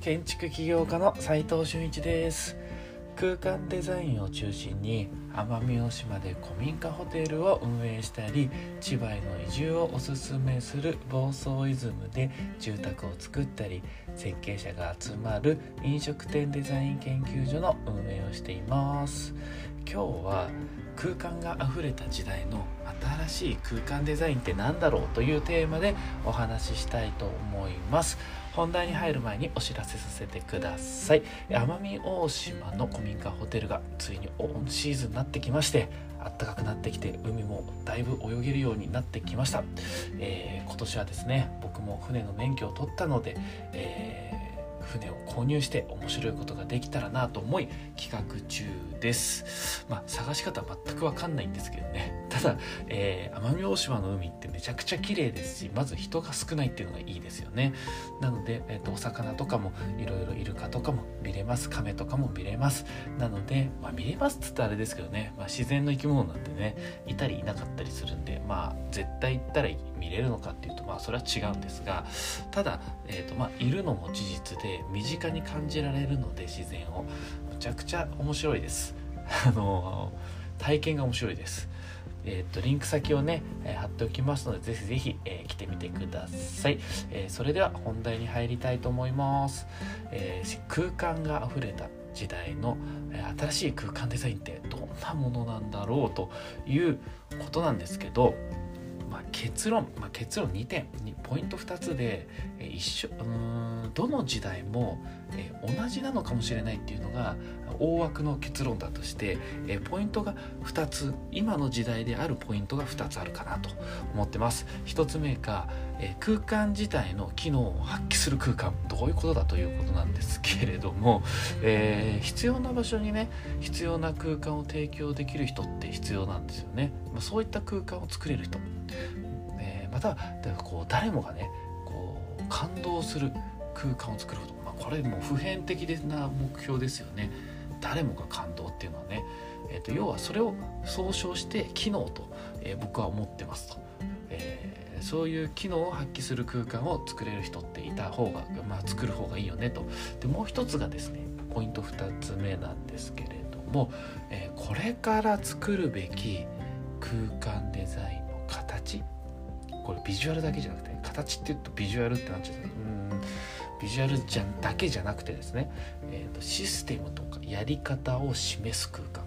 建築起業家の斉藤俊一です。空間デザインを中心に奄美大島で古民家ホテルを運営したり千葉への移住をおすすめする房総イズムで住宅を作ったり設計者が集まる飲食店デザイン研究所の運営をしています。今日は空間があふれた時代の新しい空間デザインって何だろうというテーマでお話ししたいと思います。本題に入る前にお知らせさせてください。奄美大島の古民家ホテルがついにオンシーズンになってきまして暖かくなってきて海もだいぶ泳げるようになってきました、えー、今年はですね僕も船の免許を取ったので、えー船を購入して面白いことができたらなと思い企画中です。まあ、探し方は全くわかんないんですけどね。ただ、えー、奄美大島の海ってめちゃくちゃ綺麗ですし、まず人が少ないっていうのがいいですよね。なので、えーと、お魚とかもいろいろイルカとかも見れます。亀とかも見れます。なので、まあ、見れますっつったらあれですけどね、まあ、自然の生き物なんでね、いたりいなかったりするんで、まあ、絶対行ったら見れるのかっていうと、まあ、それは違うんですが、ただ、えーとまあ、いるのも事実で、身近に感じられるので自然を。むちゃくちゃ面白いです。あの体験が面白いです。えーと、リンク先をね、えー、貼っておきますのでぜひぜひ、えー、来てみてください、えー、それでは本題に入りたいと思います、え空間があふれた時代の、え新しい空間デザインってどんなものなんだろうということなんですけどまあ、結論、まあ、結論2点ポイント2つで、一緒うんどの時代も、え、同じなのかもしれないっていうのが大枠の結論だとして、え、ポイントが2つ今の時代であるポイントが2つあるかなと思ってます。1つ目が、え空間自体の機能を発揮する空間。どういうことだということなんですけれども、え必要な場所にね必要な空間を提供できる人って必要なんですよね、まあ、そういった空間を作れる人。えー、またこう誰もがねこう感動する空間を作ること、これも普遍的な目標ですよね。誰もが感動っていうのはね、えーと、要はそれを総称して機能と、えー、僕は思ってますと、えー、そういう機能を発揮する空間を作れる人っていた方が、まあ、作る方がいいよねと。でもう一つがですねポイント2つ目なんですけれども、えー、これから作るべき空間デザインの形。これビジュアルだけじゃなくて形って言うとビジュアルってなっちゃううん。ビジュアルじゃだけじゃなくてですね、えーと、システムとかやり方を示す空間。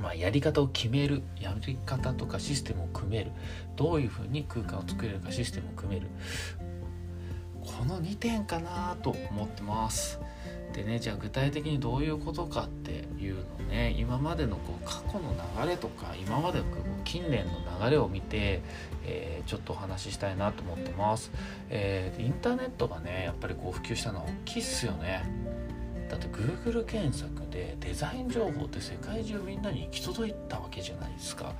まあ、やり方を決めるやり方とかシステムを組める。どういうふうに空間を作れるかシステムを組める。この2点かなと思ってます。でねじゃあ具体的にどういうことかっていうのね今までのこう過去の流れとか今までのこう近年の流れを見て、えー、ちょっとお話ししたいなと思ってます、えー、インターネットがねやっぱりこう普及したのは大きいっすよね。だって Google 検索でデザイン情報って世界中みんなに行き届いたわけじゃないですか。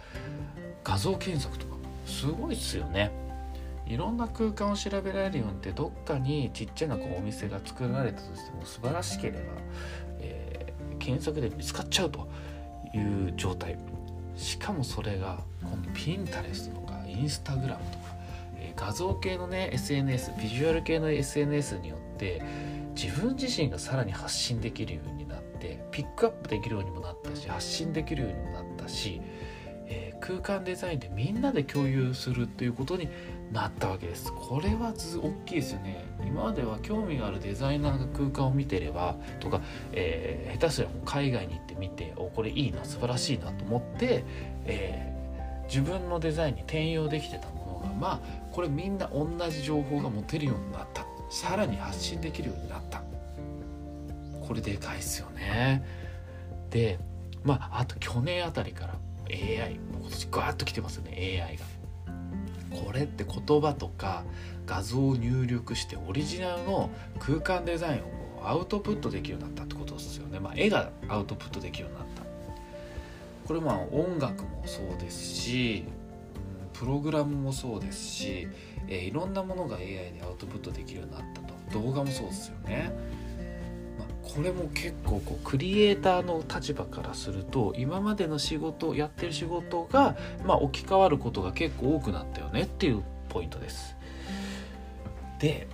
画像検索とかすごいっすよね。いろんな空間を調べられるようにってどっかにちっちゃなこうお店が作られたとしても素晴らしければ、えー、検索で見つかっちゃうという状態。しかもそれが今度ピンタレスとかインスタグラムとか、え、画像系のね SNS ビジュアル系の SNS によって自分自身がさらに発信できるようになってピックアップできるようにもなったし発信できるようにもなったしえー、空間デザインでみんなで共有するということになったわけです。これはず大きいですよね。今までは興味があるデザイナーが空間を見てればとか、えー、下手すりゃもう海外に行ってみておこれいいな素晴らしいなと思って、えー、自分のデザインに転用できてたものがまあこれみんな同じ情報が持てるようになった。さらに発信できるようになった。これでかいっすよね。でまああと去年あたりから AI もう今年ガーッと来てますよね AI が。これって言葉とか画像を入力してオリジナルの空間デザインをアウトプットできるようになったってことですよね。まあ、絵がアウトプットできるようになった。これまあ音楽もそうですしプログラムもそうですし、えー、いろんなものが AI でアウトプットできるようになったと動画もそうですよね。これも結構こうクリエイターの立場からすると今までの仕事やってる仕事が、まあ、置き換わることが結構多くなったよねっていうポイントです。で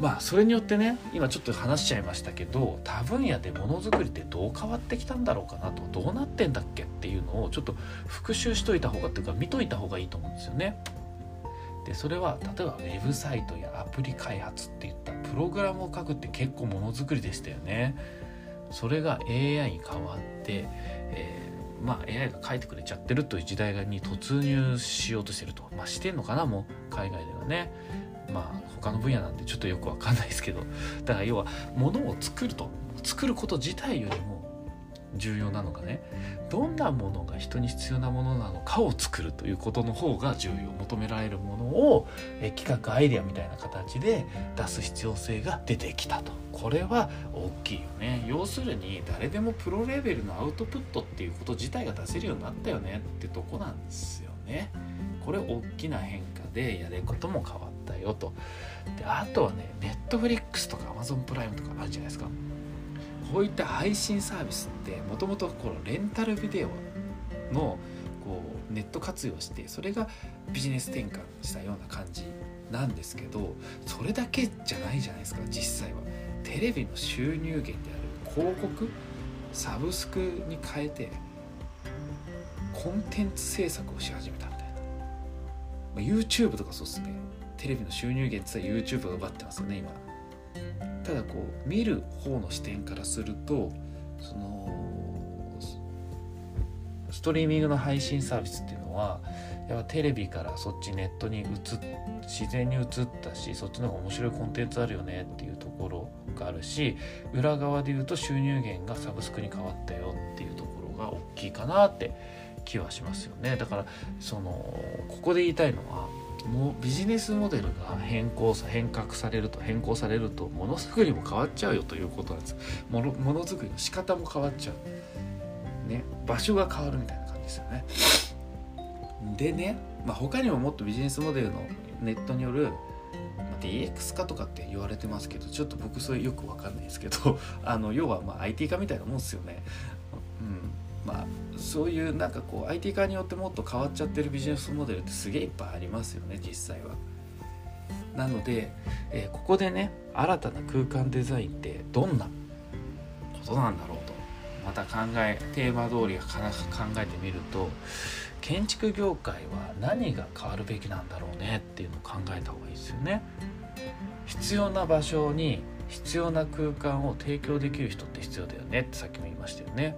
まあそれによってね今ちょっと話しちゃいましたけど他分野でものづくりってどう変わってきたんだろうかなとどうなってんだっけっていうのをちょっと復習しといた方がっていうか見といた方がいいと思うんですよね。でそれは例えばウェブサイトやアプリ開発っていったプログラムを書くって結構ものづくりでしたよね。それが AI に変わって、えー、まあ AI が書いてくれちゃってるという時代に突入しようとしてると、まあ、してんのかなもう海外ではね。まあ他の分野なんでちょっとよくわかんないですけどだから要は物を作ると作ること自体よりも重要なのがね。どんなものが人に必要なものなのかを作るということの方が重要。求められるものをえ企画アイデアみたいな形で出す必要性が出てきたと。これは大きいよね。要するに誰でもプロレベルのアウトプットっていうこと自体が出せるようになったよねってとこなんですよね。これ大きな変化でやれることも変わったよと。であとはねネットフリックスとかアマゾンプライムとかあるじゃないですか。こういった配信サービスってもともとこのレンタルビデオのこうネット活用してそれがビジネス転換したような感じなんですけどそれだけじゃないじゃないですか実際は。テレビの収入源である広告サブスクに変えてコンテンツ制作をし始めたみたいな、まあ、YouTube とかそうっすね。テレビの収入源って言ったら YouTube が奪ってますよね今。ただこう見る方の視点からするとそのストリーミングの配信サービスっていうのはやっぱテレビからそっちネットに移っ自然に移ったしそっちの方が面白いコンテンツあるよねっていうところがあるし裏側で言うと収入源がサブスクに変わったよっていうところが大きいかなって気はしますよね。だからそのここで言いたいのはもうビジネスモデルが変更さ変革されると変更されるとものづくりも変わっちゃうよということなんです。ものものづくりの仕方も変わっちゃう。ね。場所が変わるみたいな感じですよね。でね、まあ、他にももっとビジネスモデルのネットによる DX 化とかって言われてますけどちょっと僕それよく分かんないですけど あの要はま IT 化みたいなもんですよね。うん。まあそういうなんかこう IT 化によってもっと変わっちゃってるビジネスモデルってすげえいっぱいありますよね実際は。なので、えー、ここでね新たな空間デザインってどんなことなんだろうとまた考えテーマ通り考えてみると建築業界は何が変わるべきなんだろうねっていうのを考えた方がいいですよね。必要な場所に必要な空間を提供できる人って必要だよねってさっきも言いましたよね。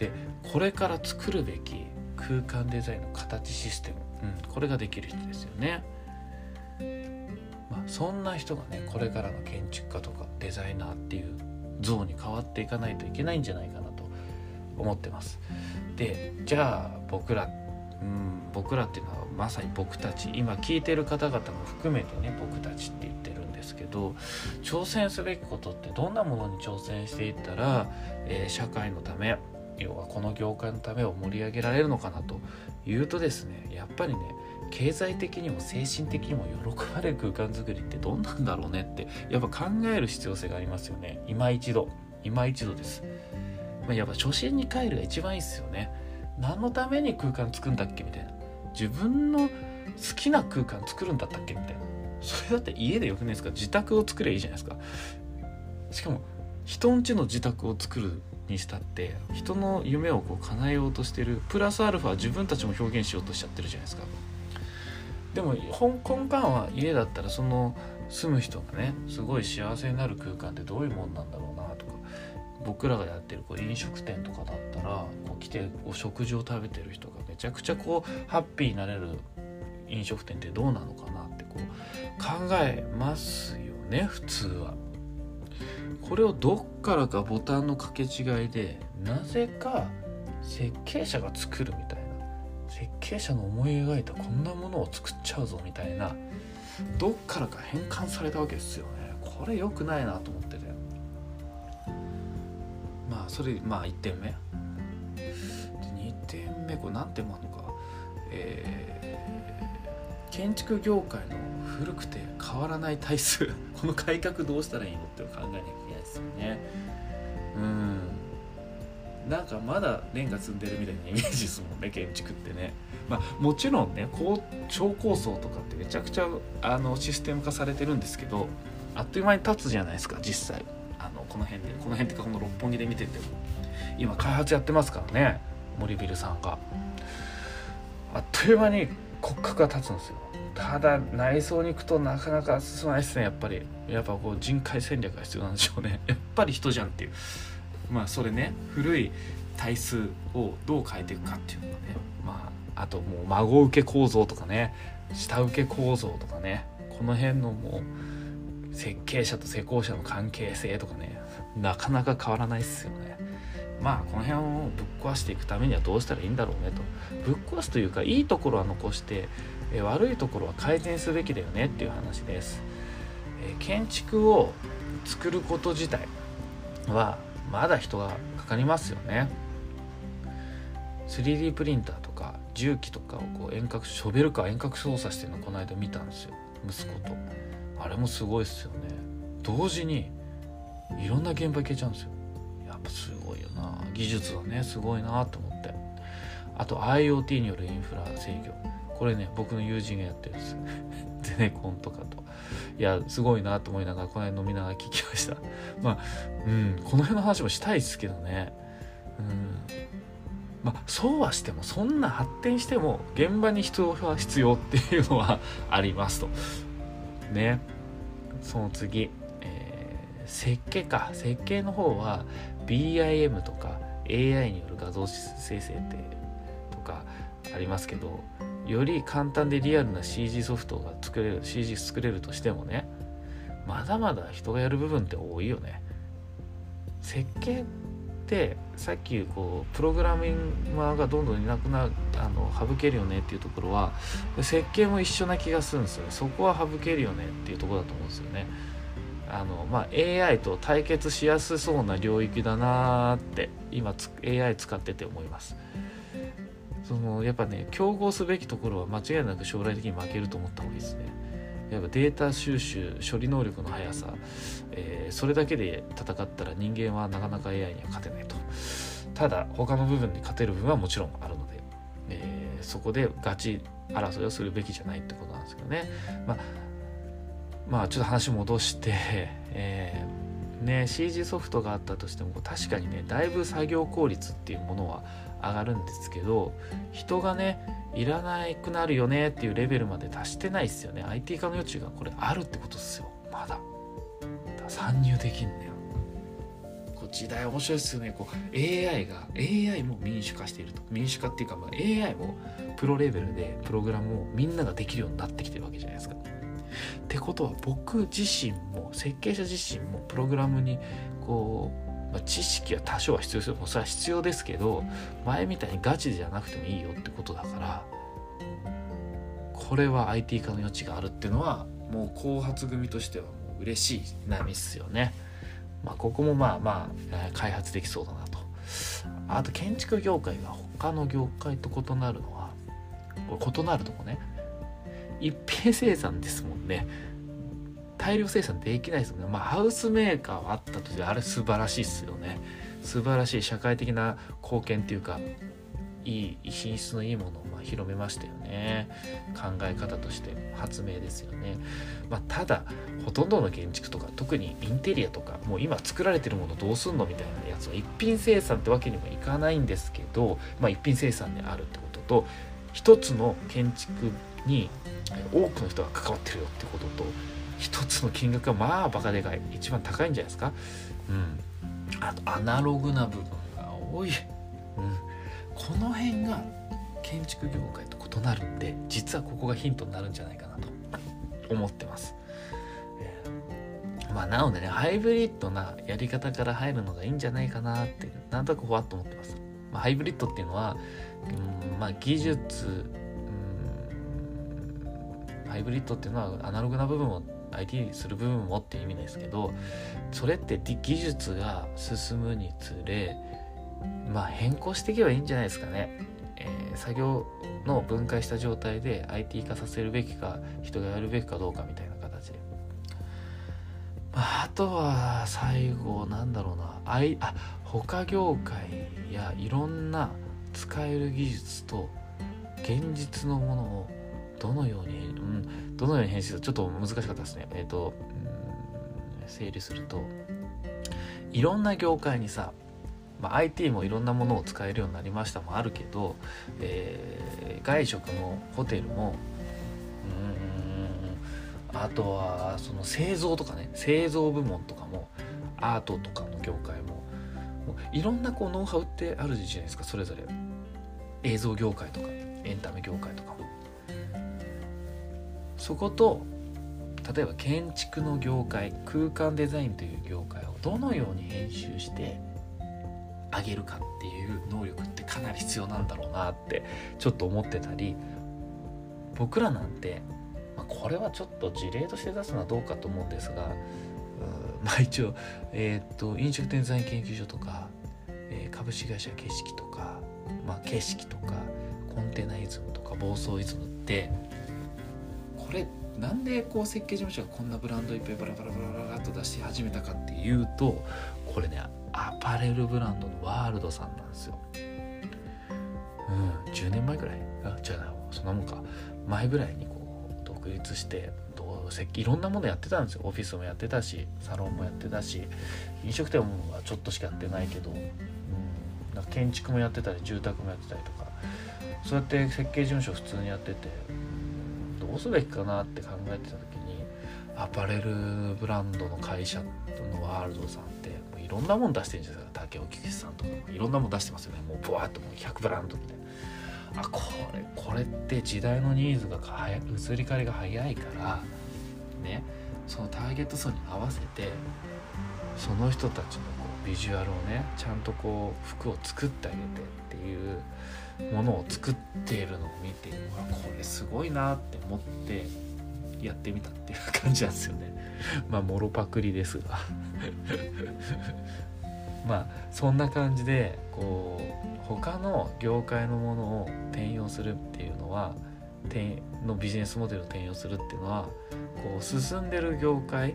でこれから作るべき空間デザインの形システム、うん、これができる人ですよね。まあ、そんな人がねこれからの建築家とかデザイナーっていう像に変わっていかないといけないんじゃないかなと思ってます。でじゃあ僕ら、うん、僕らっていうのはまさに僕たち今聞いてる方々も含めてね僕たちって言ってるんですけど挑戦すべきことってどんなものに挑戦していったら、えー、社会のため要はこの業界のためを盛り上げられるのかなというとですねやっぱりね経済的にも精神的にも喜ばれる空間づくりってどんなんだろうねってやっぱ考える必要性がありますよね。今一度。今一度です、まあ、やっぱ初心に帰るが一番いいですよね。何のために空間作るんだっけみたいな。自分の好きな空間作るんだったっけみたいな。それだって家でよくないですか？自宅を作ればいいじゃないですか。しかも人ん家の自宅を作るにしたって人の夢をこう叶えようとしてるプラスアルファ自分たちも表現しようとしちゃってるじゃないですかでも根幹は家だったらその住む人がねすごい幸せになる空間ってどういうもんなんだろうなとか僕らがやってるこう飲食店とかだったらこう来てお食事を食べてる人がめちゃくちゃこうハッピーになれる飲食店ってどうなのかなってこう考えますよね普通は。これをどっからかボタンの掛け違いでなぜか設計者が作るみたいな設計者の思い描いたこんなものを作っちゃうぞみたいなどっからか変換されたわけですよね。これ良くないなと思ってて。まあそれまあ1点目。で2点目これ何点もあるのか。えー、建築業界の古くて変わらない体数 この改革どうしたらいいのって考えなきゃいけないですよね。うん。なんかまだレンガ積んでるみたいなイメージですもんね 建築ってね。まあもちろんね超高層とかってめちゃくちゃあのシステム化されてるんですけどあっという間に経つじゃないですか実際。あのこの辺でこの辺っていうかこの六本木で見てても。今開発やってますからね森ビルさんが。あっという間に骨格が立つんですよ。ただ内装に行くとなかなか進まないですねやっぱり。やっぱこう人海戦略が必要なんでしょうね。やっぱり人じゃんっていう。まあそれね古い体数をどう変えていくかっていうのがね。まああともう孫受け構造とかね。下請け構造とかね。この辺のもう設計者と施工者の関係性とかね。なかなか変わらないっすよねまあこの辺をぶっ壊していくためにはどうしたらいいんだろうねと。ぶっ壊すというかいいところは残してえ悪いところは改善すべきだよねっていう話です、え建築を作ること自体はまだ人がかかりますよね。3D プリンターとか重機とかをこう遠隔ショベルカー遠隔操作してるのこの間見たんですよ。息子と。あれもすごいっすよね。同時にいろんな現場行けちゃうんですよ。やっぱすごいよな。技術はねすごいなと思って。あと IoT によるインフラ制御。これね僕の友人がやってるんです。ゼネコンとかと。いやすごいなと思いながらこの辺飲みながら聞きました。まあうんこの辺の話もしたいですけどね。うん。まあそうはしてもそんな発展しても現場に人は必要っていうのはありますと。ね。その次、設計か。設計の方は BIM とか AI による画像生成ってとかありますけどより簡単でリアルな CG ソフトが作れる CG 作れるとしてもねまだまだ人がやる部分って多いよね。設計ってさっきこうプログラミングがどんどんいなくなあの省けるよねっていうところは設計も一緒な気がするんですよそこは省けるよねっていうところだと思うんですよね。あのまあ、AI と対決しやすそうな領域だなって今 AI 使ってて思います。そのやっぱね競合すべきところは間違いなく将来的に負けると思った方がいいですね。やっぱデータ収集処理能力の速さ、えー、それだけで戦ったら人間はなかなか AI には勝てないと。ただ他の部分に勝てる部分はもちろんあるので、えー、そこでガチ争いをするべきじゃないってことなんですけどね。まあまあちょっと話戻して、えー、ね CG ソフトがあったとしても確かにねだいぶ作業効率っていうものは上がるんですけど人がねいらなくなるよねっていうレベルまで達してないですよね。IT 化の余地がこれあるってことですよ。まだ。参入できんだよ。こう時代面白いですよね。こう AI が AI も民主化していると。民主化っていうか、まあ、AI もプロレベルでプログラムをみんなができるようになってきてるわけじゃないですか。ってことは僕自身も設計者自身もプログラムにこうまあ、知識は多少は必要ですよそれは必要ですけど前みたいにガチじゃなくてもいいよってことだからこれは IT 化の余地があるっていうのはもう後発組としてはもう嬉しい波っすよね。まあ、ここもまあまあ開発できそうだなと。あと建築業界が他の業界と異なるのはこれ異なるとこね一品生産ですもんね。大量生産できないですよね。まあ、ハウスメーカーはあったとしてあれ素晴らしいですよね。素晴らしい社会的な貢献っていうかいい品質のいいものをまあ広めましたよね考え方として発明ですよね、まあ、ただほとんどの建築とか特にインテリアとかもう今作られてるものどうすんのみたいなやつは一品生産ってわけにもいかないんですけど、まあ、一品生産であるってことと一つの建築に多くの人が関わってるよってことと一つの金額がまあバカでかい一番高いんじゃないですか。うん。あとアナログな部分が多い、うん、この辺が建築業界と異なるんで実はここがヒントになるんじゃないかなと思ってます、えー、まあなのでねハイブリッドなやり方から入るのがいいんじゃないかなってなんとなくふわっと思ってます、まあ、ハイブリッドっていうのは、うんまあ、技術イブリッドっていうのはアナログな部分を IT する部分もっていう意味ですけどそれって技術が進むにつれまあ変更していけばいいんじゃないですかね。えー、作業の分解した状態で IT 化させるべきか人がやるべきかどうかみたいな形で。まあ、あとは最後なんだろうなあいあ他業界やいろんな使える技術と現実のものをどのように、うん、どのように編集ちょっと難しかったですね。えっ、ー、と、整理するといろんな業界にさ、まあ、IT もいろんなものを使えるようになりましたもあるけど、えー、外食もホテルもうんあとはその製造とかね製造部門とかもアートとかの業界ももういろんなこうノウハウってあるじゃないですかそれぞれ映像業界とかエンタメ業界とかもそこと例えば建築の業界空間デザインという業界をどのように編集してあげるかっていう能力ってかなり必要なんだろうなってちょっと思ってたり僕らなんて、まあ、これはちょっと事例として出すのはどうかと思うんですがまあ一応、えー、っと飲食店デザイン研究所とか、えー、株式会社景色とか、まあ、景色とかコンテナイズムとか暴走イズムってこれなんでこう設計事務所がこんなブランドいっぱいバラバラバラバラと出し始めたかっていうとこれねアパレルブランドのワールドさんなんですよ。うん10年前ぐらい？あじゃあそんなもんか。前ぐらいにこう独立してどう設計いろんなものやってたんですよ。オフィスもやってたしサロンもやってたし飲食店はちょっとしかやってないけど、うん、なんか建築もやってたり住宅もやってたりとか。そうやって設計事務所普通にやっててどうすべきかなって考えてた時にアパレルブランドの会社のワールドさんってもういろんなもん出してるんじゃないですか竹尾菊池さんとかいろんなもん出してますよね。もうブワーッともう100ブランドみたいな。あこれこれって時代のニーズが移り変わりが早いからねそのターゲット層に合わせてその人たちのこうビジュアルをねちゃんとこう服を作ってあげてっていうものを作っているのを見てこれすごいなって思ってやってみたっていう感じなんですよね まあもろパクリですが まあそんな感じでこう他の業界のものを転用するっていうのはのビジネスモデルを転用するっていうのはこう進んでる業界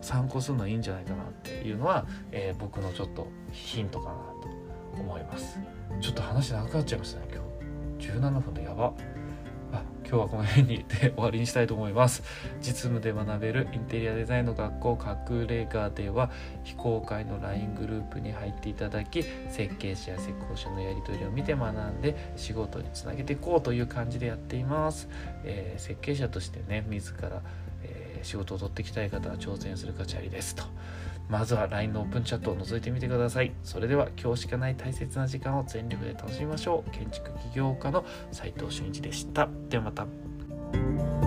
参考するのはいいんじゃないかなっていうのは、えー、僕のちょっとヒントかなと思います。ちょっと話長くなっちゃいましたね今日。17分でやば。あ今日はこの辺にで終わりにしたいと思います。実務で学べるインテリアデザインの学校隠れ家では非公開の LINE グループに入っていただき設計士や施工者のやり取りを見て学んで仕事につなげていこうという感じでやっています、えー、設計者としてね自ら、えー、仕事を取っていきたい方は挑戦する価値ありですと。まずは LINE のオープンチャットを覗いてみてください。それでは今日しかない大切な時間を全力で楽しみましょう。建築起業家の斉藤俊一でした。ではまた。